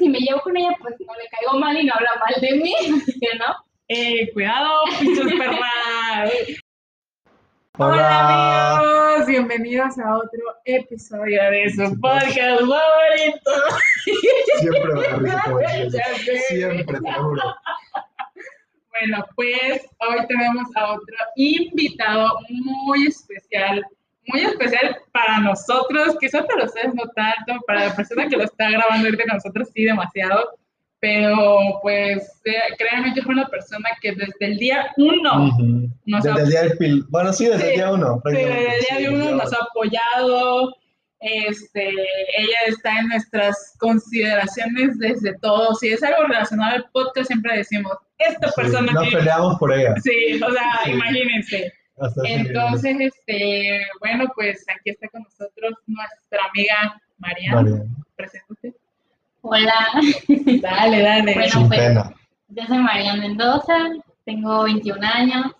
si me llevo con ella, pues no le caigo mal y no habla mal de mí, así que no. ¡Eh, cuidado, pinches perras! Hola. amigos, bienvenidos a otro episodio de su podcast favorito. Siempre me risa eso. Siempre, te lo juro. Bueno, pues hoy tenemos a otro invitado muy especial, muy especial para nosotros, quizás para ustedes no tanto, para la persona que lo está grabando ahorita con nosotros sí demasiado, pero pues eh, créanme que fue una persona que desde el día uno nos ha Desde el día del. Bueno, sí, desde el Sí, día uno. Sí, desde el día sí, uno nos ha apoyado. Este, ella está en nuestras consideraciones desde todo. Si es algo relacionado al podcast, siempre decimos, esta persona Nos que... peleamos por ella. Sí, o sea, imagínense. Hasta Entonces, este, bueno, pues aquí está con nosotros nuestra amiga Mariana. María, Preséntate. Hola, Dale, dale. Bueno, Sin pues, pena. yo soy María Mendoza, tengo 21 años,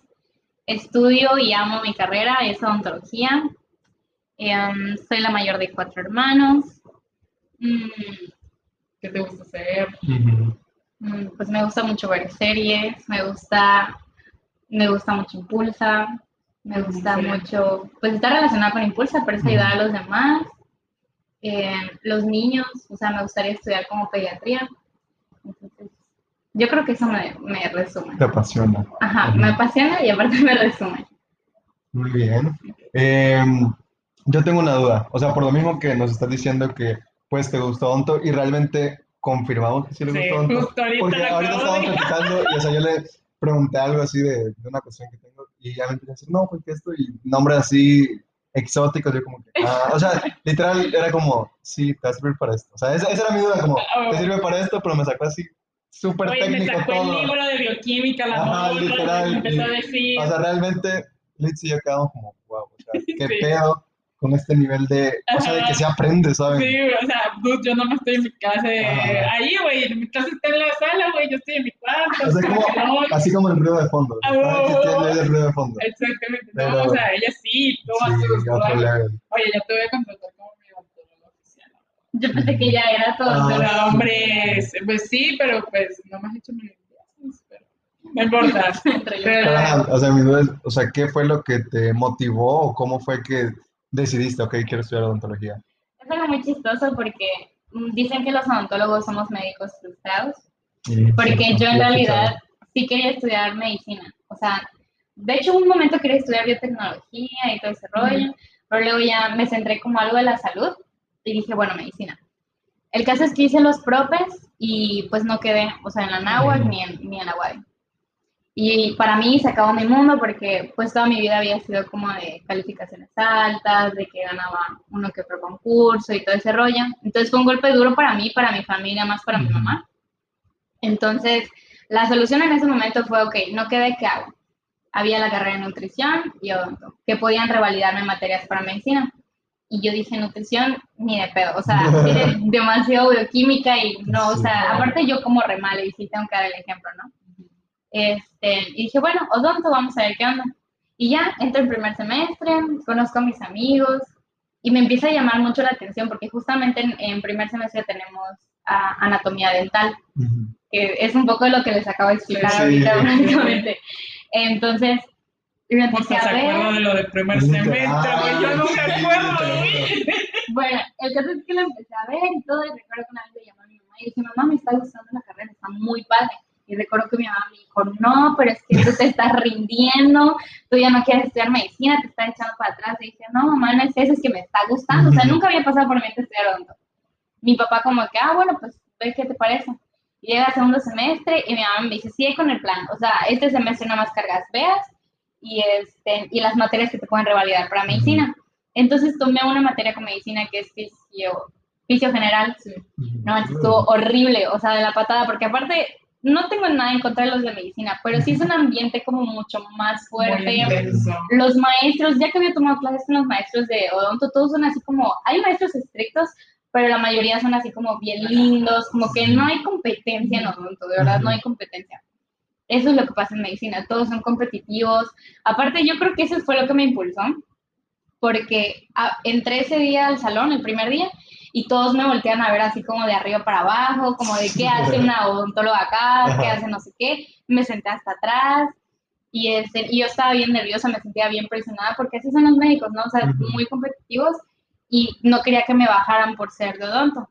estudio y amo mi carrera, es odontología. Em, soy la mayor de cuatro hermanos. Mm, ¿Qué te gusta hacer? Mm, pues me gusta mucho ver series, me gusta, me gusta mucho Impulsa, me gusta Sí. mucho, pues está relacionado con Impulsa, pero es ayudar a los demás. Eh, los niños, o sea, me gustaría estudiar como pediatría. Entonces, yo creo que eso me, me resume. Te apasiona. Ajá, me apasiona y aparte me resume. Muy bien. Em, yo tengo una duda. O sea, por lo mismo que nos estás diciendo que pues te gustó Onto y realmente confirmamos que sí le Sí, gustó Onto. justo ahorita Porque ahorita estábamos platicando y o sea, yo le pregunté algo así de, de una cuestión que tengo y ya me empezó a decir, no, porque esto y nombres así exóticos, yo como que, ah, o sea, literal era como, sí, te va a servir para esto. O sea, esa, esa era mi duda, como, te sirve para esto, pero me sacó así súper me técnico sacó todo. el libro de bioquímica, la Ajá, morra, literal, me empezó a y- decir. O sea, realmente, Litz y yo quedamos como, wow, o sea, qué Sí. pedo con este nivel de, o sea, de que se aprende, ¿saben? Sí, o sea, dude, yo no me estoy en mi casa de Ajá. ahí, güey, mi casa está en la sala, güey, yo estoy en mi cuarto. O sea, como como, que no, así como el ruido de fondo. Ah, ¿Saben que oh, tiene ahí el ruido de fondo? Exactamente, Pero- no, o sea, ella sí, toma Sí, sus. Oye, ya te voy a contratar como mi odontólogo oficial. Yo pensé que ya era todo. Ah, Pero, sí. hombre, es- pues sí, pero pues no me has hecho mi pero no importa. Pero- o sea, mi duda es, o sea, ¿qué fue lo que te motivó o cómo fue que decidiste, ok, quiero estudiar odontología? Es algo muy chistoso porque mm, dicen que los odontólogos somos médicos frustrados. Y Porque sí, yo en realidad sí quería estudiar medicina. O sea, de hecho, un momento quería estudiar biotecnología y todo ese rollo, pero luego ya me centré como algo de la salud y dije, bueno, medicina. El caso es que hice los propes y pues no quedé, o sea, en la náhuatl ni en, ni en la UADY. Y para mí se acabó mi mundo porque pues toda mi vida había sido como de calificaciones altas, de que ganaba uno que otro concurso y todo ese rollo. Entonces fue un golpe duro para mí, para mi familia, más para mi mamá. Entonces la solución en ese momento fue, ok, no quedé, ¿qué hago? Había la carrera de nutrición y odonto, que podían revalidarme materias para medicina. Y yo dije, nutrición, ni de pedo, o sea, tiene demasiado bioquímica y no, o sea, aparte yo como re mal y sí tengo que dar el ejemplo, ¿no? Este, y dije, bueno, odonto, vamos a ver qué onda. Y ya, entro en primer semestre, conozco a mis amigos y me empieza a llamar mucho la atención porque justamente en, en primer semestre tenemos ah, anatomía dental, Ujú. que es un poco de lo que les acabo de explicar Sí. ahorita, prácticamente. Entonces, me Porque empecé se a ver. acuerda de lo del primer semestre, güey, yo no me sí, acuerdo. Bueno, el caso es que lo empecé a ver y todo, y recuerdo que una vez le llamé a mi mamá y dije, mamá, me está gustando la carrera, está muy padre. Y recuerdo que mi mamá me dijo, no, pero es que tú te estás rindiendo, tú ya no quieres estudiar medicina, te estás echando para atrás. Y dije, no, mamá, no es eso, es que me está gustando. O sea, nunca había pasado por mi mente estudiar odonto. Mi papá como que, ah, bueno, pues ve qué te parece. Y llega segundo semestre y mi mamá me dice, sigue con el plan. O sea, este semestre nada más cargas veas y, este, y las materias que te pueden revalidar para medicina. Entonces tomé una materia con medicina que es fisio, fisio general. No, manches, estuvo horrible, o sea, de la patada, porque aparte no tengo nada en contra de los de medicina, pero sí es un ambiente como mucho más fuerte. Los maestros, ya que había tomado clases con los maestros de odonto, todos son así como, hay maestros estrictos, pero la mayoría son así como bien lindos, como que no hay competencia en odonto, de verdad, no hay competencia. Eso es lo que pasa en medicina, todos son competitivos. Aparte, yo creo que eso fue lo que me impulsó, porque ah, entré ese día al salón, el primer día, y todos me voltean a ver así como de arriba para abajo, como de qué hace una odontóloga acá, qué hace no sé qué. Me senté hasta atrás y, este, y yo estaba bien nerviosa, me sentía bien presionada porque así son los médicos, ¿no? O sea, muy competitivos y no quería que me bajaran por ser de odonto.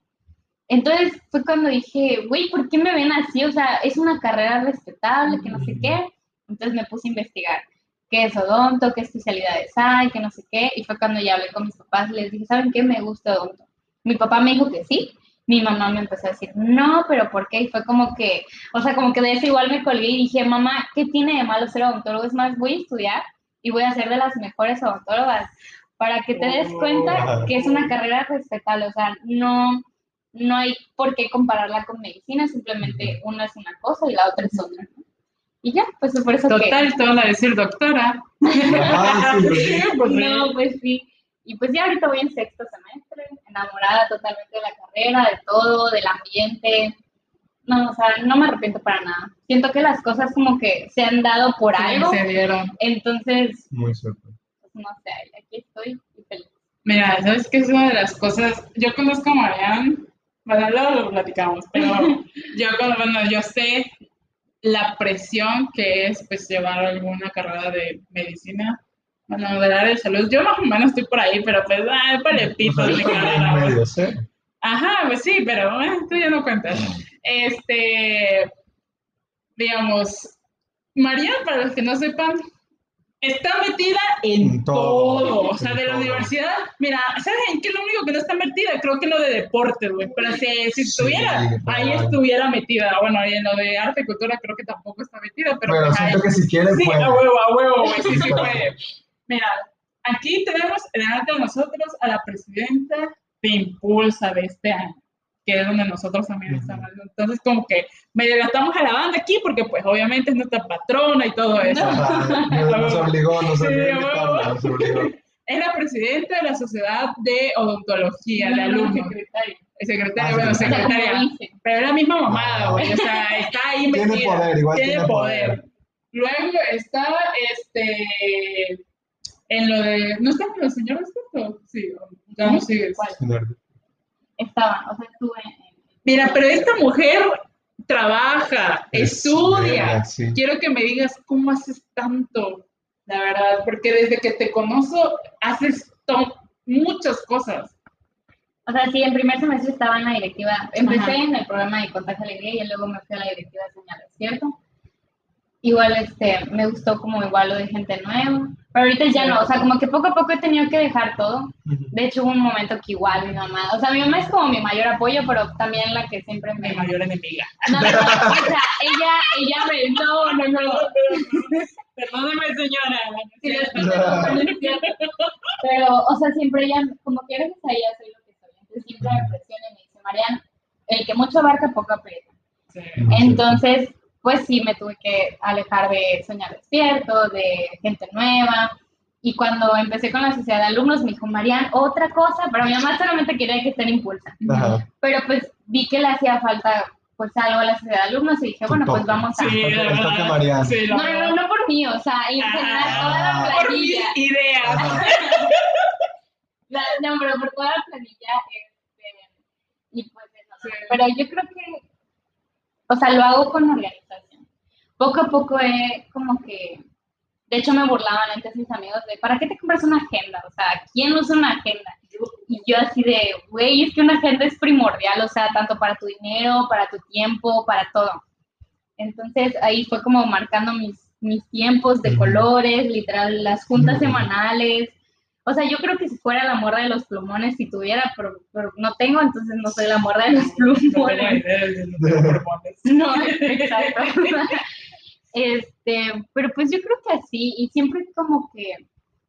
Entonces fue cuando dije, güey, ¿por qué me ven así? O sea, es una carrera respetable, que no sé qué. Entonces me puse a investigar qué es odonto, qué especialidades hay, qué no sé qué. Y fue cuando ya hablé con mis papás y les dije, ¿saben qué? Me gusta odonto. Mi papá me dijo que sí. Mi mamá me empezó a decir, no, pero ¿por qué? Y fue como que, o sea, como que de eso igual me colgué y dije, mamá, ¿qué tiene de malo ser odontólogo? Es más, voy a estudiar y voy a ser de las mejores odontólogas para que te des cuenta que es una carrera respetable. O sea, no, no hay por qué compararla con medicina, simplemente una es una cosa y la otra es otra. Y ya, pues por eso Total, te van a decir doctora. Pues no, pues sí. Y pues ya ahorita voy en sexto semestre, enamorada totalmente de la carrera, de todo, del ambiente. No, o sea, no me arrepiento para nada. Siento que las cosas como que se han dado por algo. Se dieron. Entonces, Muy suerte. Pues, no sé, aquí estoy y feliz. Mira, ¿sabes qué es una de las cosas? Yo conozco a Marianne, bueno, luego lo platicamos, pero yo, bueno, yo sé la presión que es pues llevar alguna carrera de medicina, bueno, del área de salud. Yo más o menos estoy por ahí, pero pues, ay, para el pito. Medio sé. Ajá, pues sí, pero eh, tú ya no cuentas. Este, digamos, María, para los que no sepan, está metida en, En todo, todo. O sea, de la todo. universidad, mira, ¿sabes en qué es lo único que no está metida? Creo que lo de deportes, güey. Pero si, si estuviera, Sí, ahí estuviera metida. Bueno, y en lo de arte y cultura creo que tampoco está metida, pero, Pero pues, ahí- siento que si quieren, Sí, pueden. a huevo, a huevo, güey, sí, sí puede. Mira, aquí tenemos delante de nosotros a la presidenta de Impulsa de este año, que es donde nosotros también Ujú. estamos. Entonces, como que medio la estamos alabando aquí, porque pues obviamente es nuestra patrona y todo eso. Ajá, Nos, obligó, nos obligó nos obligó. Es la presidenta de la Sociedad de Odontología de Alumnos. secretaria. Es secretaria, Ah, bueno, secretaria. Pero es la misma mamada, güey. O sea, está ahí Tiene metida. poder, igual tiene, tiene poder. poder. Luego está este en lo de. ¿No está con los señores esto? Sí, ya no sigues. ¿Cuál? Estaba, o sea, estuve en... Mira, pero esta mujer trabaja, estudia. sí. Quiero que me digas cómo haces tanto, la verdad, porque desde que te conozco haces muchas cosas. O sea, sí, en primer semestre estaba en la directiva. Empecé Ajá. en el programa de Contagio Alegría y luego me fui a la directiva de señales, ¿cierto? Igual, este, me gustó como igual lo de gente nueva. Pero ahorita ya no, o sea, como que poco a poco he tenido que dejar todo. De hecho, hubo un momento que igual mi mamá, o sea, mi mamá es como mi mayor apoyo, pero también la que siempre me... Mi mayor enemiga. No, no, no, o sea, ella, ella me... No, no, no. Perdóname, señora. Sí. Pero, o sea, siempre ella, como que gracias a ella soy lo que soy. Entonces siempre me presiona y me dice, Marian, el que mucho abarca, poco aprieta. Sí. Entonces, pues sí, me tuve que alejar de Soñar Despierto, de gente nueva. Y cuando empecé con la sociedad de alumnos, me dijo, Marian, otra cosa, pero mi mamá solamente quería que esté en impulsa. Ajá. Pero pues vi que le hacía falta pues algo a la sociedad de alumnos y dije, bueno, pues vamos a... Sí. Sí, No, no, no, por mí, o sea, en general toda la Ah, por mis planilla. ideas. La- no, pero por toda la planilla, este, y pues eso, ¿no? Sí. Pero yo creo que, o sea, lo hago con organización. Poco a poco he como que, de hecho me burlaban antes mis amigos de, ¿para qué te compras una agenda? O sea, ¿quién usa una agenda? Y yo así de, güey, es que una agenda es primordial, o sea, tanto para tu dinero, para tu tiempo, para todo. Entonces ahí fue como marcando mis, mis tiempos de colores, literal, las juntas semanales. O sea, yo creo que si fuera la morra de los plumones, si tuviera, pero, pero no tengo, entonces no soy la morra de los plumones. No, exacto. Este, pero pues yo creo que así, y siempre como que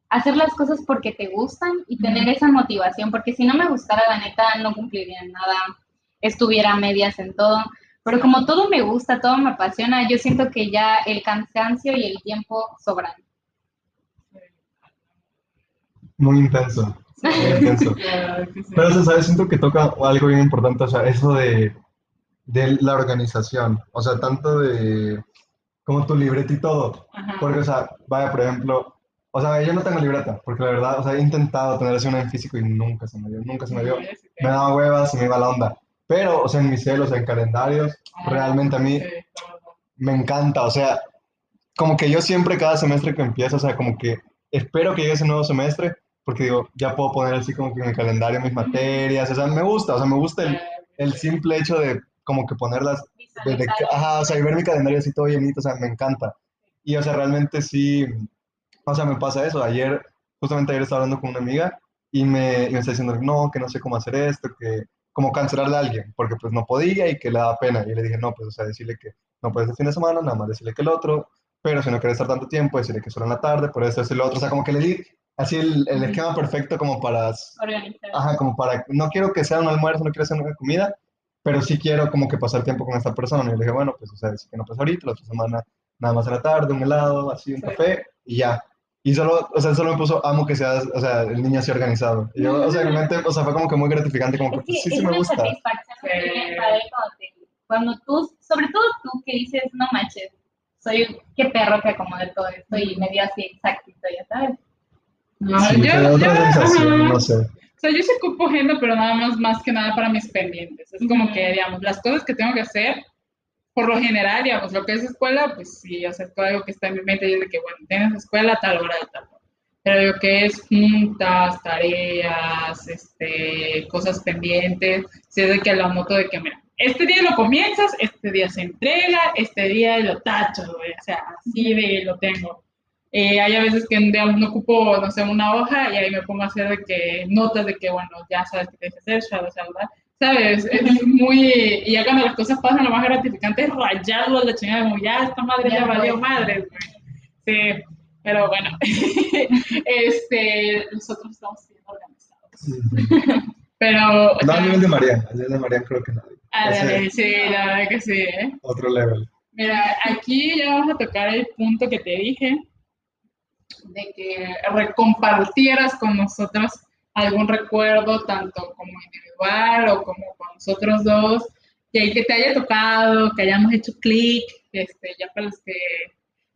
hacer las cosas porque te gustan y tener esa motivación, porque si no me gustara, la neta, no cumpliría nada, estuviera a medias en todo. Pero como todo me gusta, todo me apasiona, yo siento que ya el cansancio y el tiempo sobran. Muy intenso. Muy intenso. Claro que sí. Pero, o sea, ¿sabes? Siento que toca algo bien importante, o sea, eso de, de la organización, o sea, tanto de como tu libreta y todo. Ajá. Porque, o sea, vaya, por ejemplo, O sea, yo no tengo libreta, porque la verdad, o sea, he intentado tener así una en físico y nunca se me dio, nunca se me dio. Me daba huevas, se me iba la onda. Pero, o sea, en mis celos, en calendarios, Ah, realmente a mí sí, me encanta. O sea, como que yo siempre cada semestre que empiezo, o sea, como que espero que llegue ese nuevo semestre, porque digo, ya puedo poner así como que en el calendario mis materias. O sea, me gusta, o sea, me gusta el, el simple hecho de como que ponerlas desde ajá, o sea, y ver mi calendario así todo llenito, o sea, me encanta. Y, o sea, realmente sí, o sea, me pasa eso. Ayer, justamente ayer estaba hablando con una amiga y me, y me está diciendo, no, que no sé cómo hacer esto, que como cancelarle a alguien, porque pues no podía y que le daba pena. Y le dije, no, pues, o sea, decirle que no puedes el fin de semana, nada más decirle que el otro, pero si no quieres estar tanto tiempo, decirle que solo en la tarde, por eso decirle el otro. O sea, como que le di así el, el esquema perfecto como para Organizar. Ajá, como para, no quiero que sea un almuerzo, no quiero hacer una comida, pero sí quiero como que pasar tiempo con esta persona. Y yo le dije, bueno, pues, o sea, decir que no pasa ahorita, la otra semana nada más en la tarde, un helado, así, un Sí. café, y ya. Y solo, o sea, solo me puso, amo que seas, o sea, el niño así organizado. Y yo, o sea, en mi mente, o sea, fue como que muy gratificante, como que, Es que pues, sí, es sí me gusta. satisfacción Sí. bien padre cuando, te- cuando tú, sobre todo tú que dices, no manches, soy qué perro que acomode todo esto y me dio así exactito, ya sabes. No, Sí, yo, te da otra yo- sensación, ajá. no sé. O sea, yo sí ocupo agenda, pero nada más, más que nada para mis pendientes. Es como que, digamos, las cosas que tengo que hacer, por lo general, digamos, lo que es escuela, pues sí, o sea, es algo que está en mi mente, y es de que, bueno, tienes escuela a tal hora de tal hora. Pero lo que es juntas, tareas, este, cosas pendientes, sé de que lo anoto de que, mira, este día lo comienzas, este día se entrega, este día lo tacho, güey, o sea, así de lo tengo. Eh, hay a veces que no ocupo, no sé, una hoja y ahí me pongo a hacer de que notas de que, bueno, ya sabes qué tienes que hacer, sabes, ¿verdad? ¿Sabes? Es muy... Y ya cuando las cosas pasan, lo más gratificante es rayarlo a la chingada, como ya esta madre ya, Ya valió madre, güey. Sí, pero bueno, este, nosotros estamos bien organizados. Pero... No, al nivel de Mariana, al nivel de Mariana creo que no. Ah, sí, la verdad que sí, ¿eh? Otro level. Mira, aquí ya vamos a tocar el punto que te dije, de que recompartieras con nosotros algún recuerdo, tanto como individual o como con nosotros dos, que, que te haya tocado, que hayamos hecho clic, este, ya para los que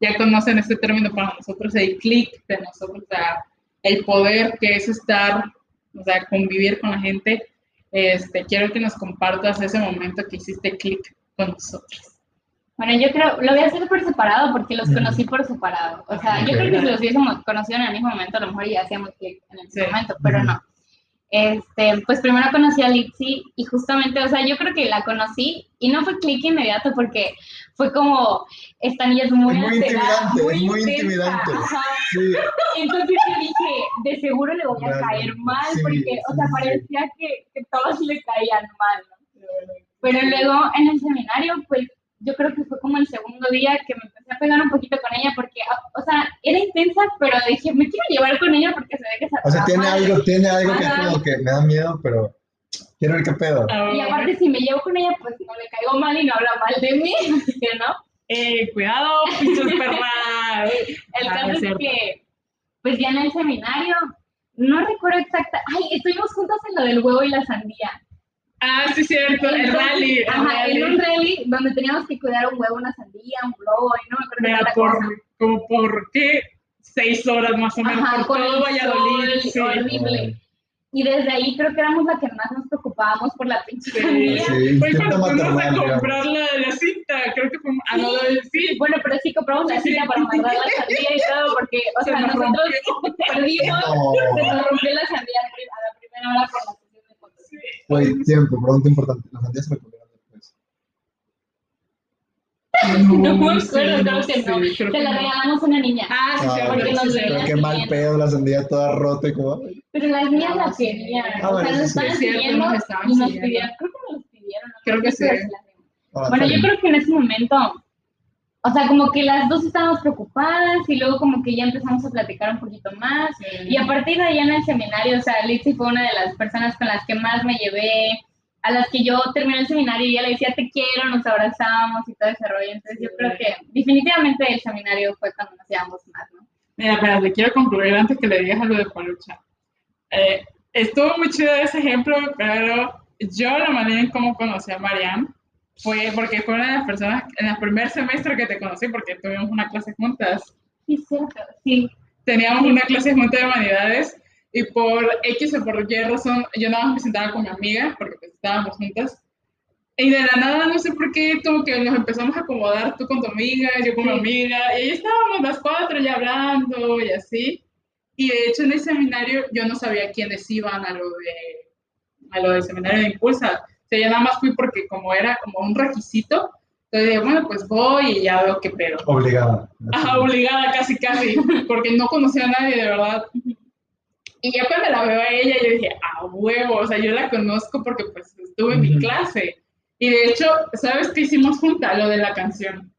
ya conocen este término, para nosotros el clic de nosotros, o sea, el poder que es estar, o sea, convivir con la gente. Este, quiero que nos compartas ese momento que hiciste clic con nosotros. Bueno, yo creo, lo voy a hacer por separado porque los conocí por separado. O sea, yo creo que si los hubiésemos conocido en el mismo momento, a lo mejor ya hacíamos clic en el Sí. momento, pero no. Este, pues primero conocí a Litzy y justamente, o sea, yo creo que la conocí y no fue clic inmediato porque fue como, esta niña es muy, Es muy alterada, intimidante, es muy intimidante. Sí, Entonces yo dije, de seguro le voy a caer mal sí, porque, o sea, sí. parecía que, que todos le caían mal, ¿no? Pero luego en el seminario, pues yo creo que fue como el segundo día que me empecé a pegar un poquito con ella porque, o sea, era intensa, pero dije, me quiero llevar con ella porque se ve que se o sea, tiene algo, tiene algo que es como que me da miedo, pero quiero ver qué pedo. Y aparte, si me llevo con ella, pues no le caigo mal y no habla mal de mí, así que no. ¡Eh, cuidado, pinches perras! El Ah, caso es es que, pues ya en el seminario, no recuerdo exacta, ay, estuvimos juntos en lo del huevo y la sandía. Ah, sí, cierto, el rally. Ajá, rally. en un rally donde teníamos que cuidar un huevo, una sandía, un globo, y no me acuerdo Mira, por, como por qué seis horas más o menos Ajá, por con todo el Valladolid. sol, sí. horrible. Y desde ahí creo que éramos la que más nos preocupábamos por la pinche Sí. sandía. Sí, Fue cuando fuimos a comprar la, la cinta, creo que fue a lo del sí. Bueno, pero sí compramos la Sí, sí. cita para amarrar la sandía y todo, porque, o Se sea, nos nosotros rompió. perdimos, No. se nos rompió la sandía a la primera hora por la sesión de fotos. Sí. Güey, tiempo, pregunta importante. Las sandías se me comieron después. No me sí, acuerdo, creo que no. que la no. regalamos a una niña. Ah, sí, Ah, sí, porque sí, nos Pero qué mal pedo, la sandía toda rota y como... Pero las niñas la Ah, querían. Ah, o bueno, sea, nos sí, sí. estaban nos estaban y nos siguiendo. pidieron, creo que nos pidieron. ¿no? Creo que sí. Ah, Bueno, yo creo que en ese momento, o sea, como que las dos estábamos preocupadas y luego como que ya empezamos a platicar un poquito más. Sí. Y a partir de ahí en el seminario, o sea, Lizzy fue una de las personas con las que más me llevé, a las que yo terminé el seminario y ella le decía te quiero, nos abrazamos y todo ese rollo. Entonces yo Sí. creo que definitivamente el seminario fue cuando nos llevamos más, ¿no? Mira, espera, le quiero concluir antes que le digas algo de Palucha. Eh, estuvo muy chido ese ejemplo, pero yo la manera en cómo conocí a Marianne fue porque fue una de las personas en el primer semestre que te conocí, porque tuvimos una clase juntas. Sí, sí. teníamos una clase junta de humanidades y por X o por Y razón, yo nada más me sentaba con mi amiga, porque pues, estábamos juntas, y de la nada, no sé por qué, como que nos empezamos a acomodar, tú con tu amiga, yo con mi amiga, y ahí estábamos las cuatro ya hablando y así. Y de hecho en el seminario yo no sabía quiénes iban a lo, de, a lo del seminario de Impulsa. O sea, yo nada más fui porque como era como un requisito, entonces dije, bueno, pues voy y ya veo qué pedo. Obligada. Ajá, obligada casi casi, porque no conocía a nadie de verdad. Y ya cuando la veo a ella, yo dije, ah, huevo, o sea, yo la conozco porque pues estuve en mi clase. Y de hecho, ¿sabes qué hicimos juntas? Lo de la canción.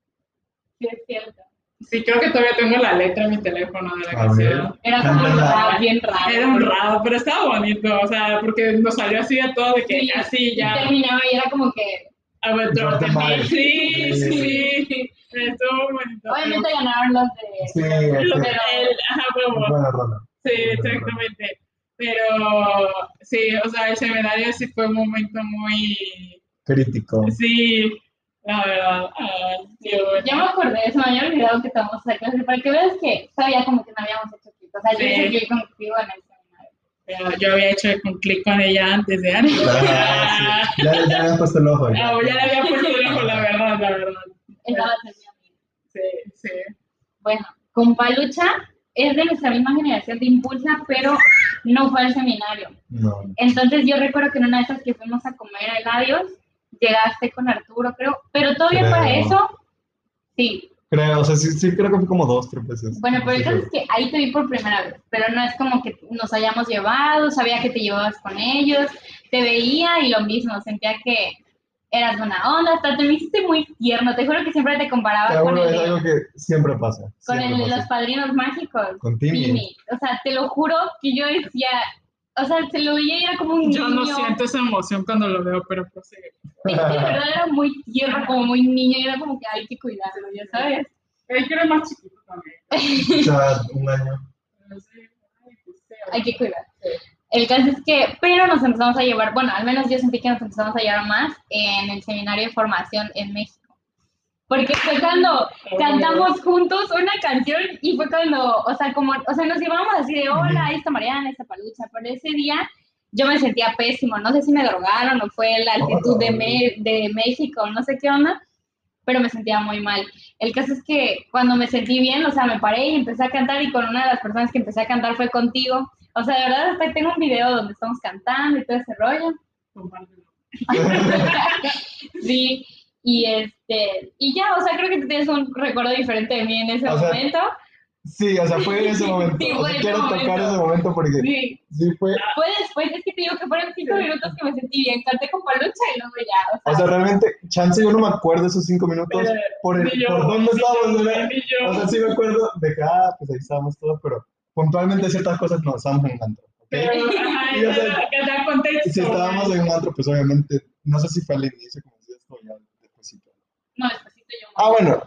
Sí, es cierto. Sí, creo que todavía tengo la letra en mi teléfono de la A canción. Era como raro, bien raro. Era un raro, pero estaba bonito, o sea, porque nos salió así a todo de que Sí, así Y ya. terminaba y era como que, A ver. Sí, Sí. sí. Estuvo bonito. obviamente ganaron los de... Sí, ajá, huevo. Buena rola. Sí, exactamente. Pero sí, o sea, el seminario sí fue un momento muy. Crítico. Sí, la verdad. Dios. Ya me acordé, se me había olvidado que estábamos a clase, para que veas que todavía como que no habíamos hecho clic. O sea, yo Sí. hice clic contigo en el seminario. Pero yo había hecho con clic con ella antes de antes. Ah, sí. Ya, ya me han puesto el ojo. Ah, ya le había puesto el ojo, la verdad, la verdad. Mi amiga. Sí, sí. Bueno, con Palucha es de nuestra misma generación de Impulsa, pero no fue al seminario. No. Entonces yo recuerdo que en una de esas que fuimos a comer heladios, llegaste con Arturo, creo, pero todavía Creo. para eso, sí. Creo, o sea, sí, sí, creo que fue como dos, tres veces. Bueno, No pero caso es que ahí te vi por primera vez, pero no es como que nos hayamos llevado, sabía que te llevabas con ellos, te veía y lo mismo, sentía que eras buena onda, hasta te me hiciste muy tierno, te juro que siempre te comparaba con, el, es algo que siempre pasa. con siempre el- pasa. los padrinos mágicos. Con Timmy. Timmy. O sea, te lo juro que yo decía, o sea, se lo veía y era como un Yo niño. no siento esa emoción cuando lo veo, pero pues sí. De verdad era muy tierno, como muy niño, y era como que hay que cuidarlo, ya sabes. Él que era más chiquito también. Sea, un año. Pues, Hay que cuidar. El caso es que, pero nos empezamos a llevar, bueno, al menos yo sentí que nos empezamos a llevar más en el seminario de formación en México. Porque fue cuando cantamos juntos una canción y fue cuando, o sea, como, o sea, nos llevamos así de, hola, esta Mariana, esta Palucha, pero ese día yo me sentía pésimo, no sé si me drogaron o fue la altitud de, Me- de México, no sé qué onda, pero me sentía muy mal. El caso es que cuando me sentí bien, o sea, me paré y empecé a cantar y con una de las personas que empecé a cantar fue contigo. O sea, de verdad, hasta tengo un video donde estamos cantando y todo ese rollo. Sí, y este, y ya, o sea, creo que tú tienes un recuerdo diferente de mí en ese O sea, momento. Sí, o sea, fue en ese momento. Sí, O sea, en quiero ese tocar momento. ese momento porque Sí, sí fue. fue después, es que te digo que fueron cinco minutos que me sentí bien, canté con Palucha y luego ya, o O sea, sea, realmente, chance yo no me acuerdo esos cinco minutos Pero, por, el, yo, por dónde estábamos, ¿verdad? O sea, sí me acuerdo de que, ah, pues ahí estábamos todos, pero puntualmente ciertas cosas no, estábamos en un antro, ¿ok? Pero, ajá, Y, o sea, que da contexto. Si estábamos en un antro, pues obviamente, no sé si fue al inicio, como decías, o ya despuésito. No, despacito yo. Ah, bueno,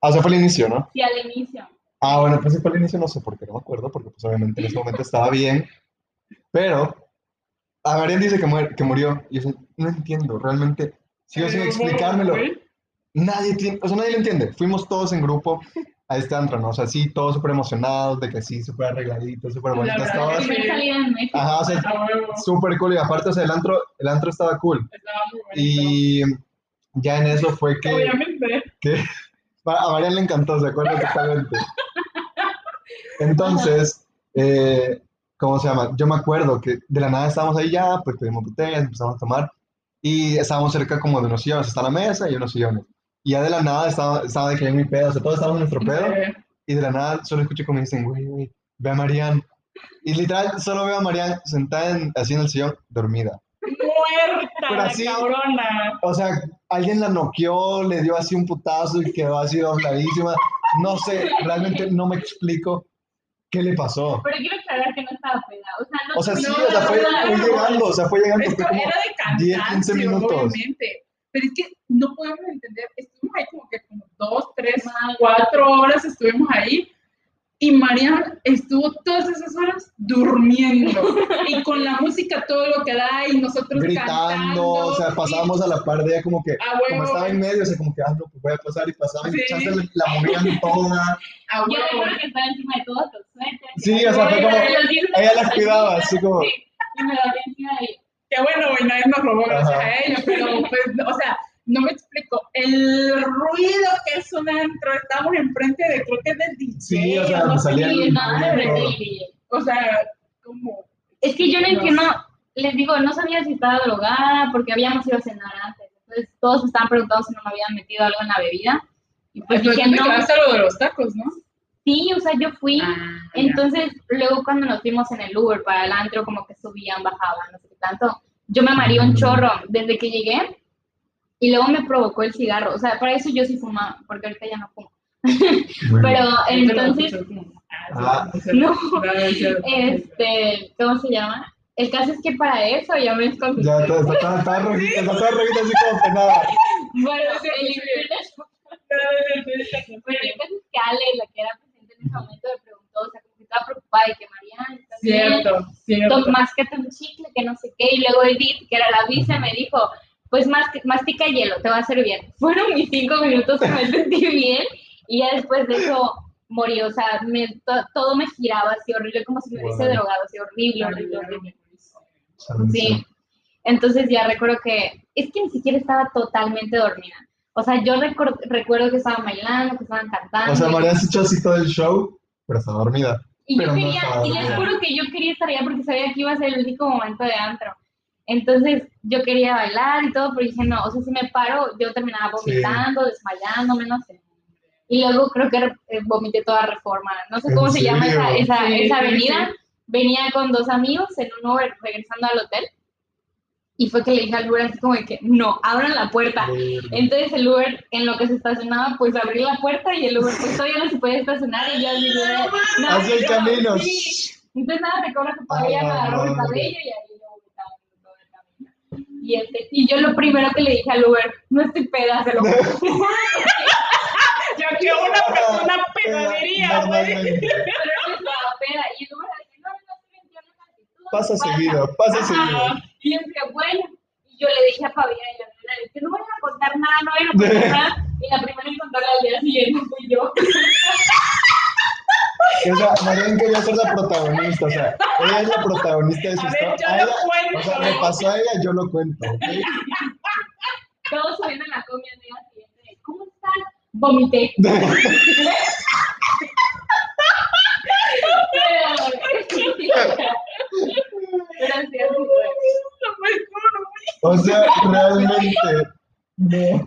o sea, fue al inicio, ¿no? Sí, al inicio. Ah, bueno, pues sí fue al inicio, no sé por qué, no me acuerdo, porque pues obviamente en ese momento estaba bien, pero a Marian dice que, muer- que murió, y yo no entiendo, realmente, sigo sin explicármelo. Nadie tiene, o sea, nadie lo entiende. Fuimos todos en grupo a este antro, ¿no? O sea, sí, todos súper emocionados de que sí, súper arregladitos, súper bonitas todas. Ajá, o sea, a huevo, súper cool. Y aparte, o sea, el antro, el antro estaba cool. estaba muy bonito. Y ya en eso fue que, Obviamente. que a Marian le encantó, ¿se acuerda totalmente? Entonces, eh, ¿cómo se llama? Yo me acuerdo que de la nada estábamos ahí ya, pues pedimos botellas, empezamos a tomar y estábamos cerca como de unos sillones, está la mesa y unos sillones. Y ya de la nada estaba, estaba de que en mi pedo, o sea, todos estábamos en nuestro pedo y de la nada solo escucho como dicen, güey, güey, ve a Marian. Y literal, solo veo a Marian sentada en- así en el sillón, dormida. Muerta, Pero la así- cabrona. O sea, alguien la noqueó, le dio así un putazo y quedó así dobladísima. No sé, realmente no me explico qué le pasó. Pero quiero aclarar que no estaba peda. O sea, no O sea, sí, No, o sea, fue, no, llegando, o sea, fue llegando, Esto fue como era de cansancio, 10, 15 minutos. obviamente. Pero es que no podemos entender, estuvimos ahí como que como dos, tres, cuatro horas estuvimos ahí. Y Marian estuvo todas esas horas durmiendo y con la música todo lo que da y nosotros Gritando, cantando. o sea, pasábamos a la par de ella como que, A como huevo. estaba en medio, o sea, como que, ah, no, pues voy a pasar y pasaba, Sí. y echándole la movían toda. A Yo huevo. recuerdo que estaba encima de todos los suéteres. Sí, o sea, fue como- ella las cuidaba, así como- Sí, y me dormí encima de ella. Qué bueno, güey, nadie nos robó gracias a ella, pero pues, o sea, no me explico. El ruido que es un antro, estamos enfrente de, creo que es del DJ. Sí, o sea, no salía el- O sea, como. Es que yo no entiendo, les digo, no sabía si estaba drogada porque habíamos ido a cenar antes. Entonces todos me estaban preguntando si no me habían metido algo en la bebida. Y pues dije, no, lo de los tacos, ¿no? sí, o sea, yo fui. Ah, ya. Entonces, luego cuando nos fuimos en el Uber para el antro, como que subían, bajaban, no sé qué tanto. Yo me mareé un chorro desde que llegué y luego me provocó el cigarro. O sea, para eso yo sí fumaba, porque ahorita ya no fumo. Pero te lo entonces, Ah. no, es cierto. este, ¿cómo se llama? El caso es que para eso ya me escondí. Ya está, está, está, está rojita, está rojita así como penada. Bueno, Sí, el. Bueno, el caso es que Ale, la que era presente en ese momento, me preguntó, o sea, como que estaba preocupada de que Mariana, ¿estás bien? Cierto, cierto. Tom, máscate un chicle, que no sé qué, y luego Edith, que era la vice, me dijo, pues más, mastica hielo, te va a hacer bien. Fueron mis cinco minutos que me sentí bien, y ya después de eso morí, o sea, me, to- todo me giraba así horrible, como si me hubiese Wow. drogado, así horrible, horrible, horrible. Sí. Entonces ya recuerdo que, es que ni siquiera estaba totalmente dormida. O sea, yo recuerdo que estaban bailando, que estaban cantando. O sea, María se echó así todo el show, pero está dormida. y yo pero quería, estaba y les juro que yo quería estar allá porque sabía que iba a ser el único momento de antro. Entonces yo quería bailar y todo, pero dije, no, o sea, si me paro, yo terminaba Sí. vomitando, desmayándome, no sé. Y luego creo que eh, vomité toda reforma. No sé ¿En cómo se llama esa, esa, Sí, esa sí, avenida. Venía con dos amigos en un Uber regresando al hotel. Y fue que le dije al Uber así como de que, no, abran la puerta. Entonces el Uber en lo que se estacionaba, pues abrí la puerta y el Uber pues todavía no se podía estacionar y yo así no, Hacia el camino. sí. Entonces nada, recuerdo que Ah, agarró el cabello y ahí camino. Y, yo lo primero que le dije al Uber, no estoy peda, se lo juro. Ya que una persona pedadería, güey. Pero no estaba peda. Y el Uber así, no, no, yo sé, tú no Pasa pasa". seguido, pasa Ajá. seguido. Y yo dije, bueno, y yo le dije a Fabián y a la nena, que no vayan a contar nada, no vayan a contar nada. Y la primera en contarla al día siguiente fui yo. O sea, Marian quería ser la protagonista, o sea, ella es la protagonista de su A ver, historia. yo A lo ella- cuento. O sea, me pasó a ella, yo lo cuento, ¿ok? Todos subiendo en la comida al día siguiente. ¿Cómo estás? Vomité. O sea, realmente, no.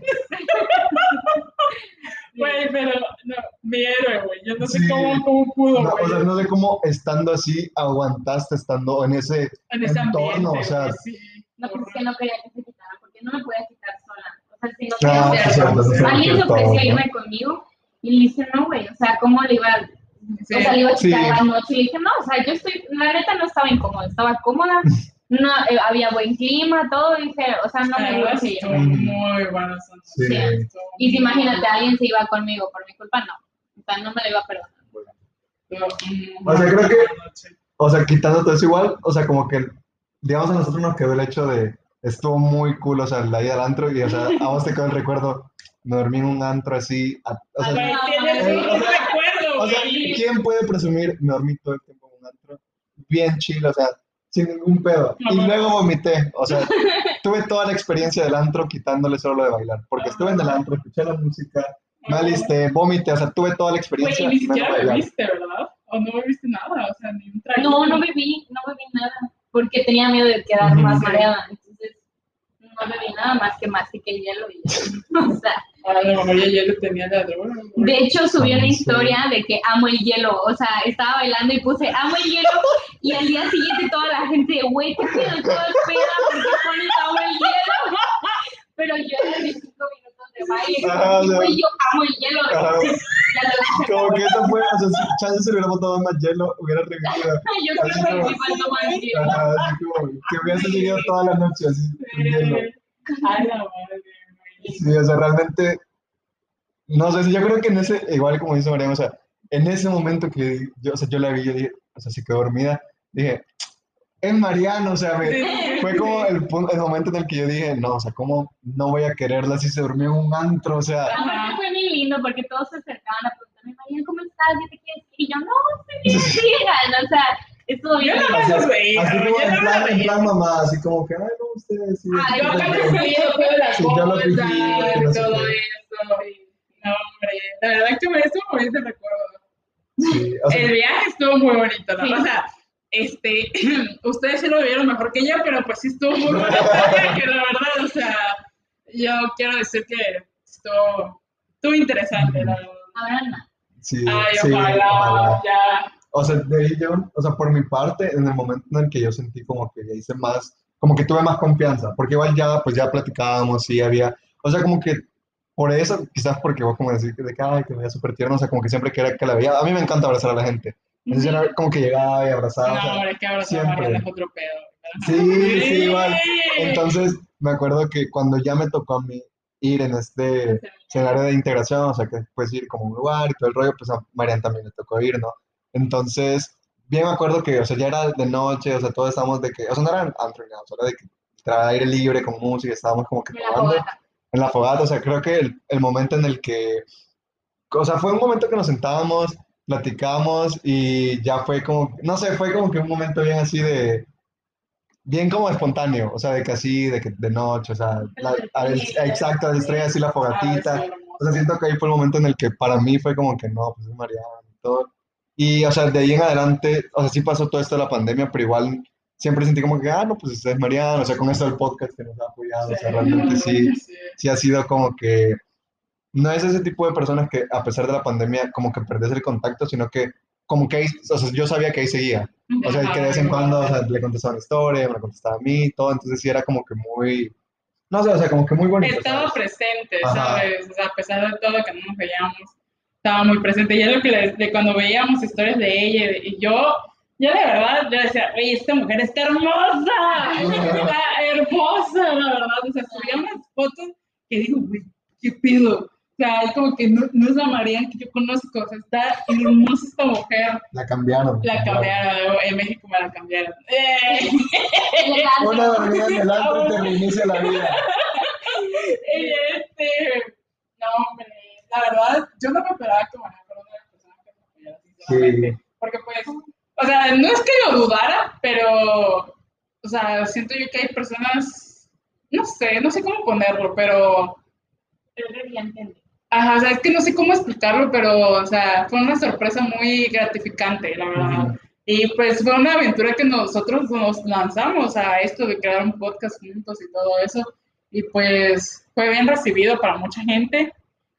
Güey, pero no, mi héroe, güey. Yo no sé Sí. cómo, cómo pudo, No, güey. o sea, no sé cómo estando así aguantaste estando en ese en ese entorno, ambiente, o sea, sí. No, pues es que no quería que se quitara, porque no me podía quitar sola. O sea, si no Ah, quería sí, hacer cierto, sí, Alguien se ofreció ¿no? irme conmigo y le dije, no, güey, o sea, ¿cómo le iba a, Sí. o sea, le iba a quitar Sí. la noche? Y le dije, no, o sea, yo estoy, la neta no estaba incómoda, estaba cómoda, no, eh, había buen clima, todo, dije, o sea, no me verdad, gusta sí, ir. estuvo muy bueno. son- Sí. Sí. Y si imagínate, alguien se iba conmigo por mi culpa, no. O sea, no me lo iba a perdonar. Mm, O sea, creo que-. O sea, quitando todo eso igual, o sea, como que, digamos, a nosotros nos quedó el hecho de, estuvo muy cool, o sea, la ida al antro, y, o sea, a vos te quedó el recuerdo, me dormí en un antro así, a- o sea, tienes eh, un recuerdo, o sea. ¿quién puede presumir, me dormí todo el tiempo en un antro? Bien chill, o sea, sin ningún pedo. Y luego vomité, o sea, tuve toda la experiencia del antro quitándole solo lo de bailar, porque estuve en el antro, escuché la música, me alisté, vomité, o sea, tuve toda la Güey, experiencia y ni siquiera bailar. bebiste, ¿verdad? O no bebiste nada, o sea, ni un trago. No, no bebí, no bebí nada, porque tenía miedo de quedar más mareada. Entonces, no bebí nada más que mastiqué el hielo y. O sea, A lo mejor ya ya lo tenía de droga. güey. de hecho subí una Sí. historia de que amo el hielo. O sea, estaba bailando y puse amo el hielo y al día siguiente toda la gente, güey, ¿qué pedo? Toda peda porque pones amo el hielo. Pero yo era de cinco minutos de baile. Ajá, y, o sea, güey, yo amo el hielo. Ajá. Ya lo Como que eso fue, o sea, si chance se hubiera botado más hielo, hubiera revivido. Yo Así creo que faltó más hielo. Ajá, así como que hubiese seguido toda la noche así, con hielo. Ay, la madre, güey. Sí, o sea, realmente, no sé, yo creo que en ese, igual como dice Mariana, o sea, en ese momento que yo, o sea, yo la vi, yo dije, o sea, se quedó dormida, dije, es Mariano, o sea, me- Sí. fue como el, el momento en el que yo dije, no, o sea, ¿cómo no voy a quererla si se durmió en un antro? O sea, Aparte fue muy lindo porque todos se acercaban a preguntarme, María, ¿cómo estás? ¿Qué te quieres? Y yo, no, estoy bien, sigan. O sea, estuvo bien. Yo no así, veía, así como yo en no plan, en mamá, así como que, ay, no, ustedes sí. Ay, Yo acá sí". me fui Sí, yo lo fingí, cosa que y no sé todo eso. y- No, hombre, la verdad que me estuvo muy el recuerdo. Sí, o sea, El viaje estuvo muy bonito, ¿no? Sí. O sea, este, ustedes sí lo vieron mejor que yo, pero pues sí estuvo muy bonito el viaje, la verdad, o sea, yo quiero decir que estuvo, estuvo interesante, la verdad. Ahora no. sí, Ay, sí, ojalá, ojalá. ya. O sea, de ahí yo, o sea, por mi parte, en el momento en el que yo sentí como que ya hice más, como que tuve más confianza, porque igual ya, pues ya platicábamos, sí había, o sea, como que por eso, quizás porque vos como decís que de que, ay, que me veía súper tierno, o sea, como que siempre que era que la veía, a mí me encanta abrazar a la gente, entonces era como que llegaba y abrazaba, o No, sea, hombre, es que. Mariana es otro pedo. sí, sí, igual, entonces me acuerdo que cuando ya me tocó a mí ir en este escenario de integración, o sea, que puedes ir como un lugar y todo el rollo, pues a Marian también le tocó ir, ¿no? Entonces, bien me acuerdo que, o sea, ya era de noche, o sea, todos estábamos de que, o sea, no eran antro o sea, era de que traía aire libre con música, estábamos como que fogata. en la fogata, o sea, creo que el, el momento en el que, o sea, fue un momento que nos sentábamos, platicamos y ya fue como, no sé, fue como que un momento bien así de, bien como espontáneo, o sea, de que así, de que de noche, o sea, la- a ver, exacto, las estrellas así, la fogatita, o sea, siento que ahí fue el momento en el que para mí fue como que no, pues es Mariana y todo. Y, o sea, de ahí en adelante, o sea, sí pasó todo esto de la pandemia, pero igual siempre sentí como que, ah, no, pues es Mariana, o sea, con esto del podcast que nos ha apoyado, o sea, realmente sí. sí ha sido como que, no es ese tipo de personas que a pesar de la pandemia como que perdés el contacto, sino que como que ahí, o sea, yo sabía que ahí seguía. O sea, que de vez en cuando, o sea, le contestaba una historia, me contestaba a mí, todo, entonces sí era como que muy, no sé, o sea, como que muy bonito. Estaba ¿sabes? presente, Ajá. ¿sabes? O sea, a pesar de todo que no nos veíamos, estaba muy presente. Y es lo que de cuando veíamos historias de ella, y yo, yo de verdad, yo decía, oye, esta mujer está hermosa, está hermosa, la verdad. O sea, subía unas fotos que digo, güey, ¿qué pido? O sea, es como que no, no es la Mariana que yo conozco, o sea, está hermosa esta mujer. La cambiaron. La cambiaron, en México me la cambiaron. ¡Eh! Una dormida en el antro te reinicia la vida. Este, no, hombre, la verdad, yo no me esperaba que María fuera una de las personas que me apoyara, sinceramente. Porque, pues, o sea, no es que lo dudara, pero, o sea, siento yo que hay personas, no sé, no sé cómo ponerlo, pero, Pero que ya entendí. Ajá, o sea, es que no sé cómo explicarlo, pero, o sea, fue una sorpresa muy gratificante, la verdad. Ujú. Y pues fue una aventura que nosotros nos lanzamos a esto de crear un podcast juntos y todo eso. Y pues fue bien recibido para mucha gente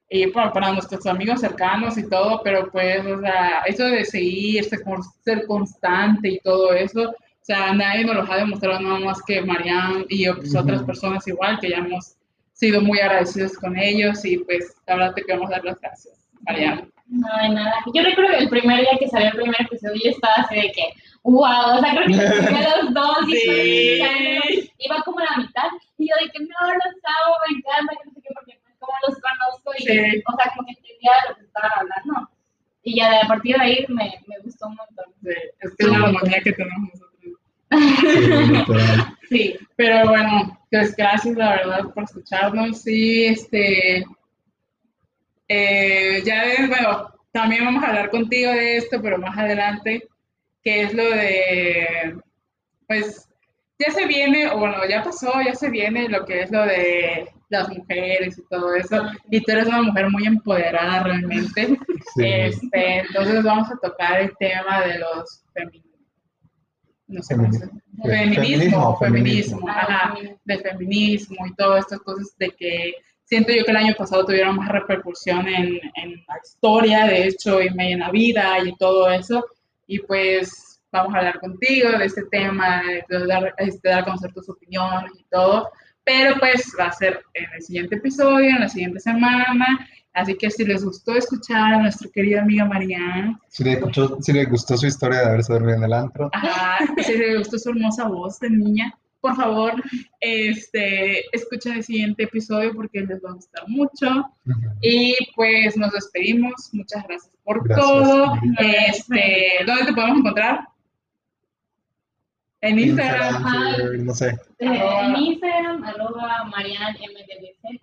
y para, para nuestros amigos cercanos y todo, pero pues, o sea, eso de seguir, ser, con- ser constante y todo eso, o sea, nadie nos lo ha demostrado nada más que Marianne y pues, Ujú. otras personas igual, que ya hemos sido muy agradecidos con ellos y pues la verdad te queremos dar las gracias, Marianne. No hay nada. Yo recuerdo que el primer día que salió el primer episodio yo estaba así de que, wow, o sea, creo que los dos y Sí. pues, iba como a la mitad y yo de que no, los amo, me encanta, que no sé qué, porque pues como los conozco y, Sí. o sea, como que entendía lo que estaban hablando. Y ya de a partir de ahí me, me gustó un montón. Sí, es que es la armonía que tenemos nosotros. Sí. Sí, pero bueno, pues gracias la verdad por escucharnos y este, eh, ya ves, bueno, también vamos a hablar contigo de esto, pero más adelante, que es lo de, pues ya se viene, o bueno, ya pasó, ya se viene lo que es lo de las mujeres y todo eso, y tú eres una mujer muy empoderada realmente, Sí. este, entonces vamos a tocar el tema de los feminismos. No sé Femini- Feminismo, Feminismo, feminismo, feminismo. ajá, de feminismo y todas estas cosas de que siento yo que el año pasado tuvieron más repercusión en, en la historia, de hecho, y en la vida y todo eso. Y pues vamos a hablar contigo de este tema, de dar, este, dar a conocer tus opiniones y todo. Pero pues va a ser en el siguiente episodio, en la siguiente semana. Así que si les gustó escuchar a nuestra querida amiga Mariana, Si le, gustó, si le gustó su historia de haberse dormido en el antro, ajá, si les gustó su hermosa voz de niña, por favor, este, escuchen el siguiente episodio porque les va a gustar mucho. Y pues nos despedimos. Muchas gracias por Gracias. todo. Este, ¿Dónde te podemos encontrar? En Instagram. No sé. Eh, en Instagram, arroba marianmdbz.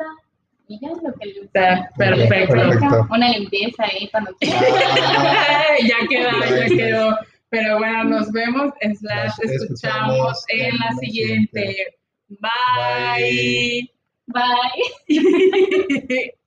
Lo que perfecto. Perfecto. Una limpieza ahí cuando quieran. Ah, ya quedó, ya quedó. Pero bueno, nos vemos, slash, escuchamos en la en la siguiente. Bye. Bye.